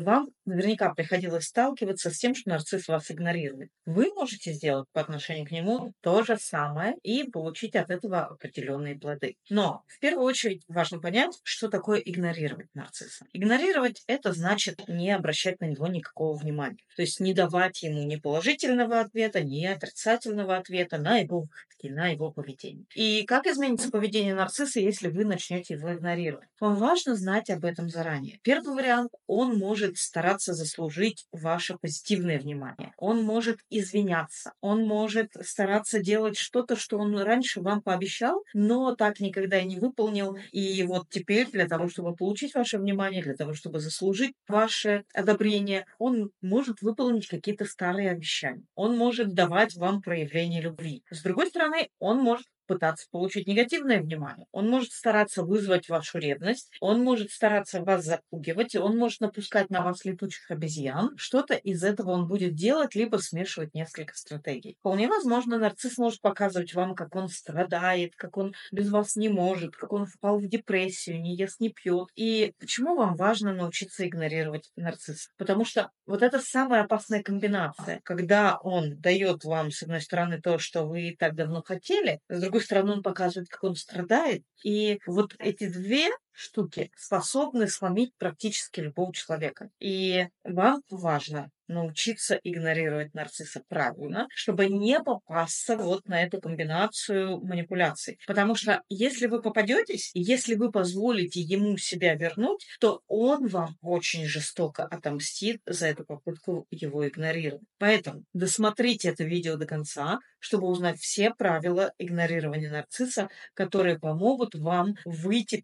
Вам наверняка приходилось сталкиваться с тем, что нарцисс вас игнорирует. Вы можете сделать по отношению к нему то же самое и получить от этого определенные плоды. Но в первую очередь важно понять, что такое игнорировать нарцисса. Игнорировать это значит не обращать на него никакого внимания. То есть не давать ему ни положительного ответа, ни отрицательного ответа на его на его поведение. И как изменится поведение нарцисса, если вы начнете его игнорировать? Вам важно знать об этом заранее. Первый вариант, он может стараться заслужить ваше позитивное внимание. Он может извиняться. Он может стараться делать что-то, что он раньше вам пообещал, но так никогда и не выполнил. И вот теперь для того, чтобы получить ваше внимание, для того, чтобы заслужить ваше одобрение, он может выполнить какие-то старые обещания. Он может давать вам проявление любви. С другой стороны, он может пытаться получить негативное внимание. Он может стараться вызвать вашу ревность, он может стараться вас запугивать, он может напускать на вас летучих обезьян. Что-то из этого он будет делать, либо смешивать несколько стратегий. Вполне возможно, нарцисс может показывать вам, как он страдает, как он без вас не может, как он впал в депрессию, не ест, не пьет. И почему вам важно научиться игнорировать нарцисса? Потому что вот это самая опасная комбинация, когда он дает вам, с одной стороны, то, что вы так давно хотели, с другой другую сторону, он показывает, как он страдает. И вот эти две штуки способны сломить практически любого человека. И вам важно научиться игнорировать нарцисса правильно, чтобы не попасться вот на эту комбинацию манипуляций. Потому что если вы попадетесь, если вы позволите ему себя вернуть, то он вам очень жестоко отомстит за эту попытку его игнорировать. Поэтому досмотрите это видео до конца, чтобы узнать все правила игнорирования нарцисса, которые помогут вам выйти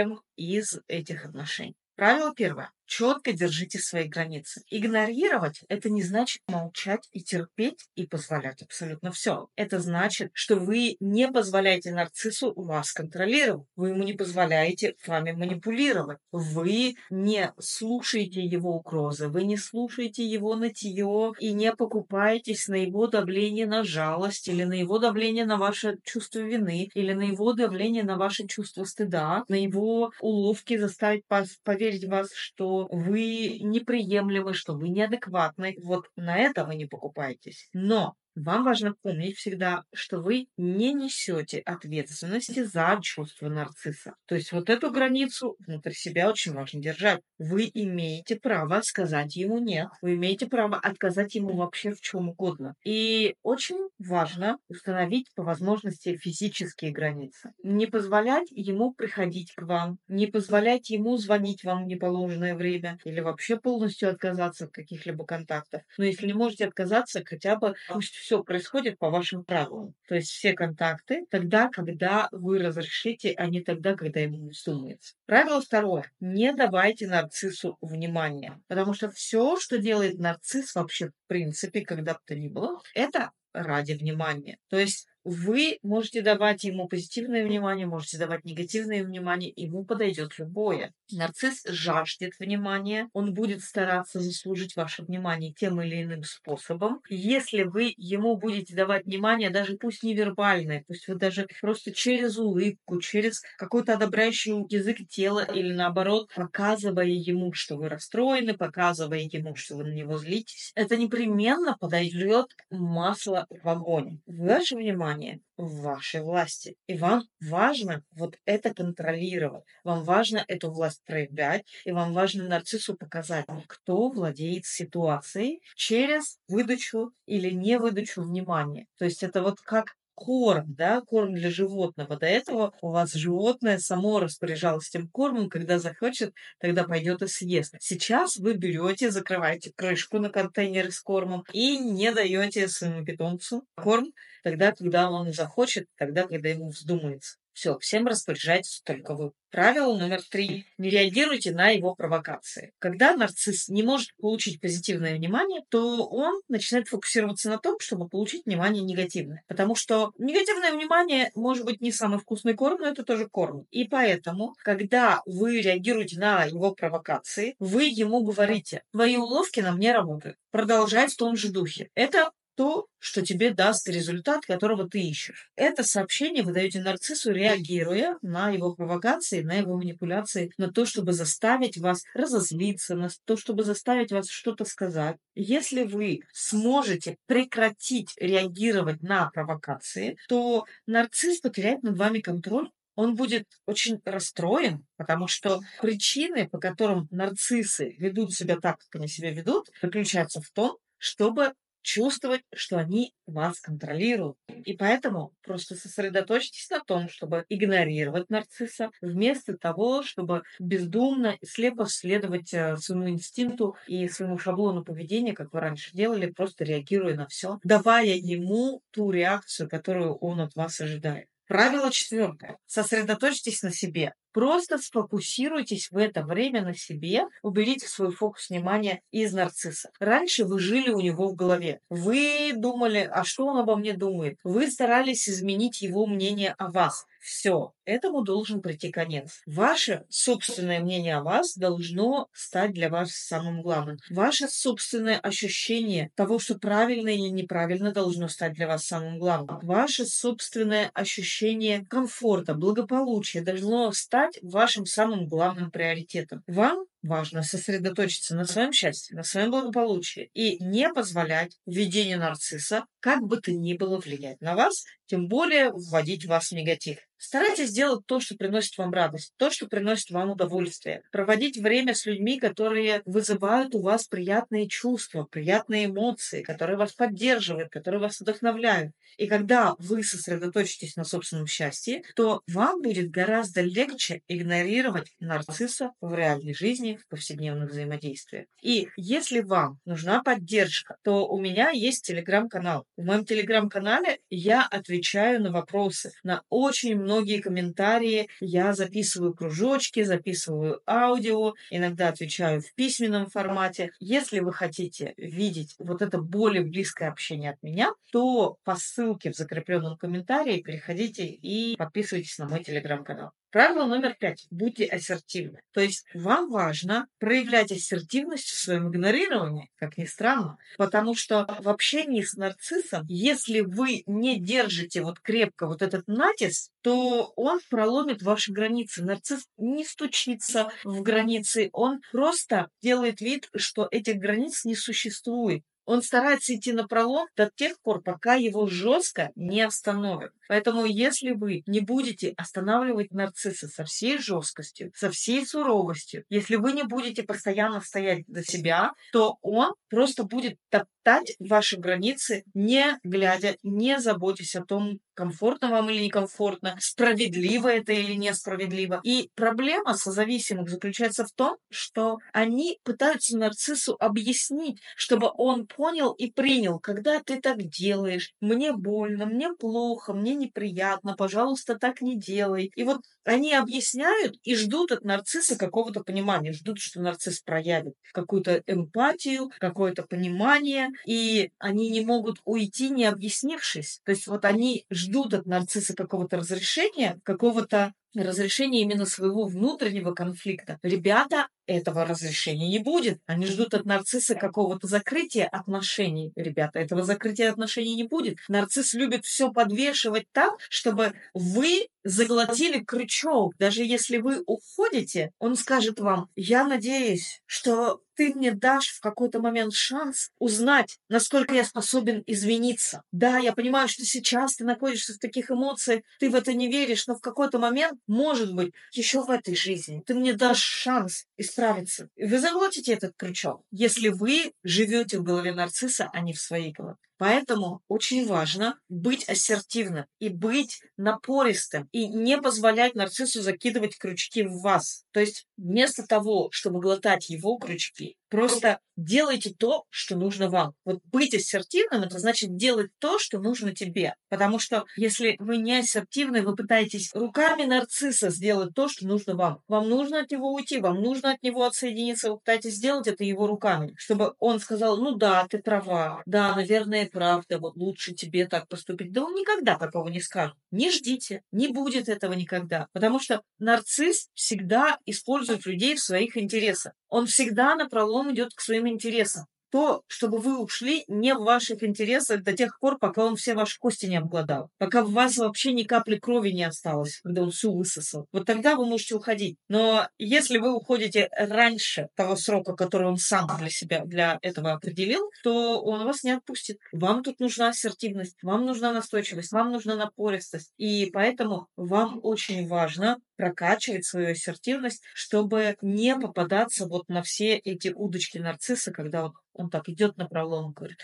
победителем из этих отношений. Правило первое. Четко держите свои границы. Игнорировать – это не значит молчать и терпеть и позволять абсолютно все. Это значит, что вы не позволяете нарциссу вас контролировать. Вы ему не позволяете вами манипулировать. Вы не слушаете его угрозы, вы не слушаете его нытье и не покупаетесь на его давление на жалость или на его давление на ваше чувство вины или на его давление на ваше чувство стыда, на его уловки заставить поверить вас, что вы неприемлемы, что вы неадекватны. Вот на это вы не покупаетесь. Но вам важно помнить всегда, что вы не несете ответственности за чувство нарцисса. То есть вот эту границу внутри себя очень важно держать. Вы имеете право сказать ему нет. Вы имеете право отказать ему вообще в чем угодно. И очень важно установить по возможности физические границы. Не позволять ему приходить к вам, не позволять ему звонить вам в неположенное время или вообще полностью отказаться от каких-либо контактов. Но если не можете отказаться, хотя бы пусть все происходит по вашим правилам. То есть все контакты тогда, когда вы разрешите, а не тогда, когда ему не вздумается. Правило второе. Не давайте нарциссу внимания. Потому что все, что делает нарцисс вообще в принципе, когда бы то ни было, это ради внимания. То есть вы можете давать ему позитивное внимание, можете давать негативное внимание, ему подойдет любое. Нарцисс жаждет внимания, он будет стараться заслужить ваше внимание тем или иным способом. Если вы ему будете давать внимание, даже пусть невербальное, пусть вы даже просто через улыбку, через какой-то одобряющий язык тела или наоборот, показывая ему, что вы расстроены, показывая ему, что вы на него злитесь, это непременно подойдет масло в огонь. Ваше внимание внимание в вашей власти. И вам важно вот это контролировать. Вам важно эту власть проявлять. И вам важно нарциссу показать, кто владеет ситуацией через выдачу или не выдачу внимания. То есть это вот как корм, да, корм для животного. До этого у вас животное само распоряжалось этим кормом, когда захочет, тогда пойдет и съест. Сейчас вы берете, закрываете крышку на контейнере с кормом и не даете своему питомцу корм тогда, когда он захочет, тогда, когда ему вздумается. Все, всем распоряжайтесь только вы. Правило номер три. Не реагируйте на его провокации. Когда нарцисс не может получить позитивное внимание, то он начинает фокусироваться на том, чтобы получить внимание негативное. Потому что негативное внимание может быть не самый вкусный корм, но это тоже корм. И поэтому, когда вы реагируете на его провокации, вы ему говорите, твои уловки на мне работают. Продолжать в том же духе. Это то, что тебе даст результат, которого ты ищешь. Это сообщение вы даете нарциссу, реагируя на его провокации, на его манипуляции, на то, чтобы заставить вас разозлиться, на то, чтобы заставить вас что-то сказать. Если вы сможете прекратить реагировать на провокации, то нарцисс потеряет над вами контроль он будет очень расстроен, потому что причины, по которым нарциссы ведут себя так, как они себя ведут, заключаются в том, чтобы чувствовать, что они вас контролируют. И поэтому просто сосредоточьтесь на том, чтобы игнорировать нарцисса, вместо того, чтобы бездумно и слепо следовать э, своему инстинкту и своему шаблону поведения, как вы раньше делали, просто реагируя на все, давая ему ту реакцию, которую он от вас ожидает. Правило четвертое. Сосредоточьтесь на себе. Просто сфокусируйтесь в это время на себе, уберите свой фокус внимания из нарцисса. Раньше вы жили у него в голове. Вы думали, а что он обо мне думает? Вы старались изменить его мнение о вас. Все, этому должен прийти конец. Ваше собственное мнение о вас должно стать для вас самым главным. Ваше собственное ощущение того, что правильно или неправильно, должно стать для вас самым главным. Ваше собственное ощущение комфорта, благополучия должно стать вашим самым главным приоритетом. Вам важно сосредоточиться на своем счастье, на своем благополучии и не позволять введению нарцисса, как бы то ни было, влиять на вас, тем более вводить вас в негатив. Старайтесь делать то, что приносит вам радость, то, что приносит вам удовольствие. Проводить время с людьми, которые вызывают у вас приятные чувства, приятные эмоции, которые вас поддерживают, которые вас вдохновляют. И когда вы сосредоточитесь на собственном счастье, то вам будет гораздо легче игнорировать нарцисса в реальной жизни, в повседневных взаимодействиях. И если вам нужна поддержка, то у меня есть телеграм-канал. В моем телеграм-канале я отвечаю на вопросы, на очень многие комментарии. Я записываю кружочки, записываю аудио, иногда отвечаю в письменном формате. Если вы хотите видеть вот это более близкое общение от меня, то по ссылке в закрепленном комментарии переходите и подписывайтесь на мой телеграм-канал. Правило номер пять. Будьте ассертивны. То есть вам важно проявлять ассертивность в своем игнорировании, как ни странно, потому что в общении с нарциссом, если вы не держите вот крепко вот этот натиск, то он проломит ваши границы. Нарцисс не стучится в границы, он просто делает вид, что этих границ не существует. Он старается идти на пролом до тех пор, пока его жестко не остановят. Поэтому, если вы не будете останавливать нарцисса со всей жесткостью, со всей суровостью, если вы не будете постоянно стоять за себя, то он просто будет топтать ваши границы, не глядя, не заботясь о том, комфортно вам или некомфортно, справедливо это или несправедливо. И проблема созависимых заключается в том, что они пытаются нарциссу объяснить, чтобы он понял и принял, когда ты так делаешь, мне больно, мне плохо, мне неприятно, пожалуйста, так не делай. И вот они объясняют и ждут от нарцисса какого-то понимания, ждут, что нарцисс проявит какую-то эмпатию, какое-то понимание, и они не могут уйти, не объяснившись. То есть вот они ждут от нарцисса какого-то разрешения, какого-то разрешения именно своего внутреннего конфликта. Ребята этого разрешения не будет. Они ждут от нарцисса какого-то закрытия отношений. Ребята, этого закрытия отношений не будет. Нарцисс любит все подвешивать так, чтобы вы заглотили крючок. Даже если вы уходите, он скажет вам, я надеюсь, что ты мне дашь в какой-то момент шанс узнать, насколько я способен извиниться. Да, я понимаю, что сейчас ты находишься в таких эмоциях, ты в это не веришь, но в какой-то момент, может быть, еще в этой жизни ты мне дашь шанс исправиться. Вы заглотите этот крючок, если вы живете в голове нарцисса, а не в своей голове. Поэтому очень важно быть ассертивным и быть напористым, и не позволять нарциссу закидывать крючки в вас. То есть вместо того, чтобы глотать его крючки, Просто делайте то, что нужно вам. Вот быть ассертивным, это значит делать то, что нужно тебе. Потому что если вы не ассертивны, вы пытаетесь руками нарцисса сделать то, что нужно вам. Вам нужно от него уйти, вам нужно от него отсоединиться, вы пытаетесь сделать это его руками, чтобы он сказал, ну да, ты права, да, наверное, правда, вот лучше тебе так поступить. Да он никогда такого не скажет. Не ждите, не будет этого никогда. Потому что нарцисс всегда использует людей в своих интересах. Он всегда напролом идет к своим интересам. То, чтобы вы ушли не в ваших интересах до тех пор, пока он все ваши кости не обглодал. Пока в вас вообще ни капли крови не осталось, когда он всю высосал. Вот тогда вы можете уходить. Но если вы уходите раньше того срока, который он сам для себя, для этого определил, то он вас не отпустит. Вам тут нужна ассертивность, вам нужна настойчивость, вам нужна напористость. И поэтому вам очень важно прокачивать свою ассертивность, чтобы не попадаться вот на все эти удочки нарцисса, когда он, он так идет на пролом, говорит,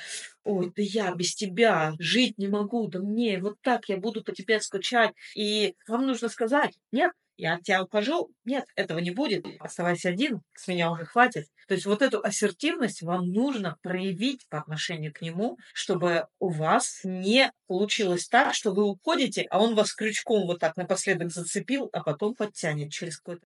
ой, да я без тебя жить не могу, да мне вот так я буду по тебе скучать. И вам нужно сказать, нет, я от тебя ухожу. Нет, этого не будет. Оставайся один, с меня уже хватит. То есть вот эту ассертивность вам нужно проявить по отношению к нему, чтобы у вас не получилось так, что вы уходите, а он вас крючком вот так напоследок зацепил, а потом подтянет через какое-то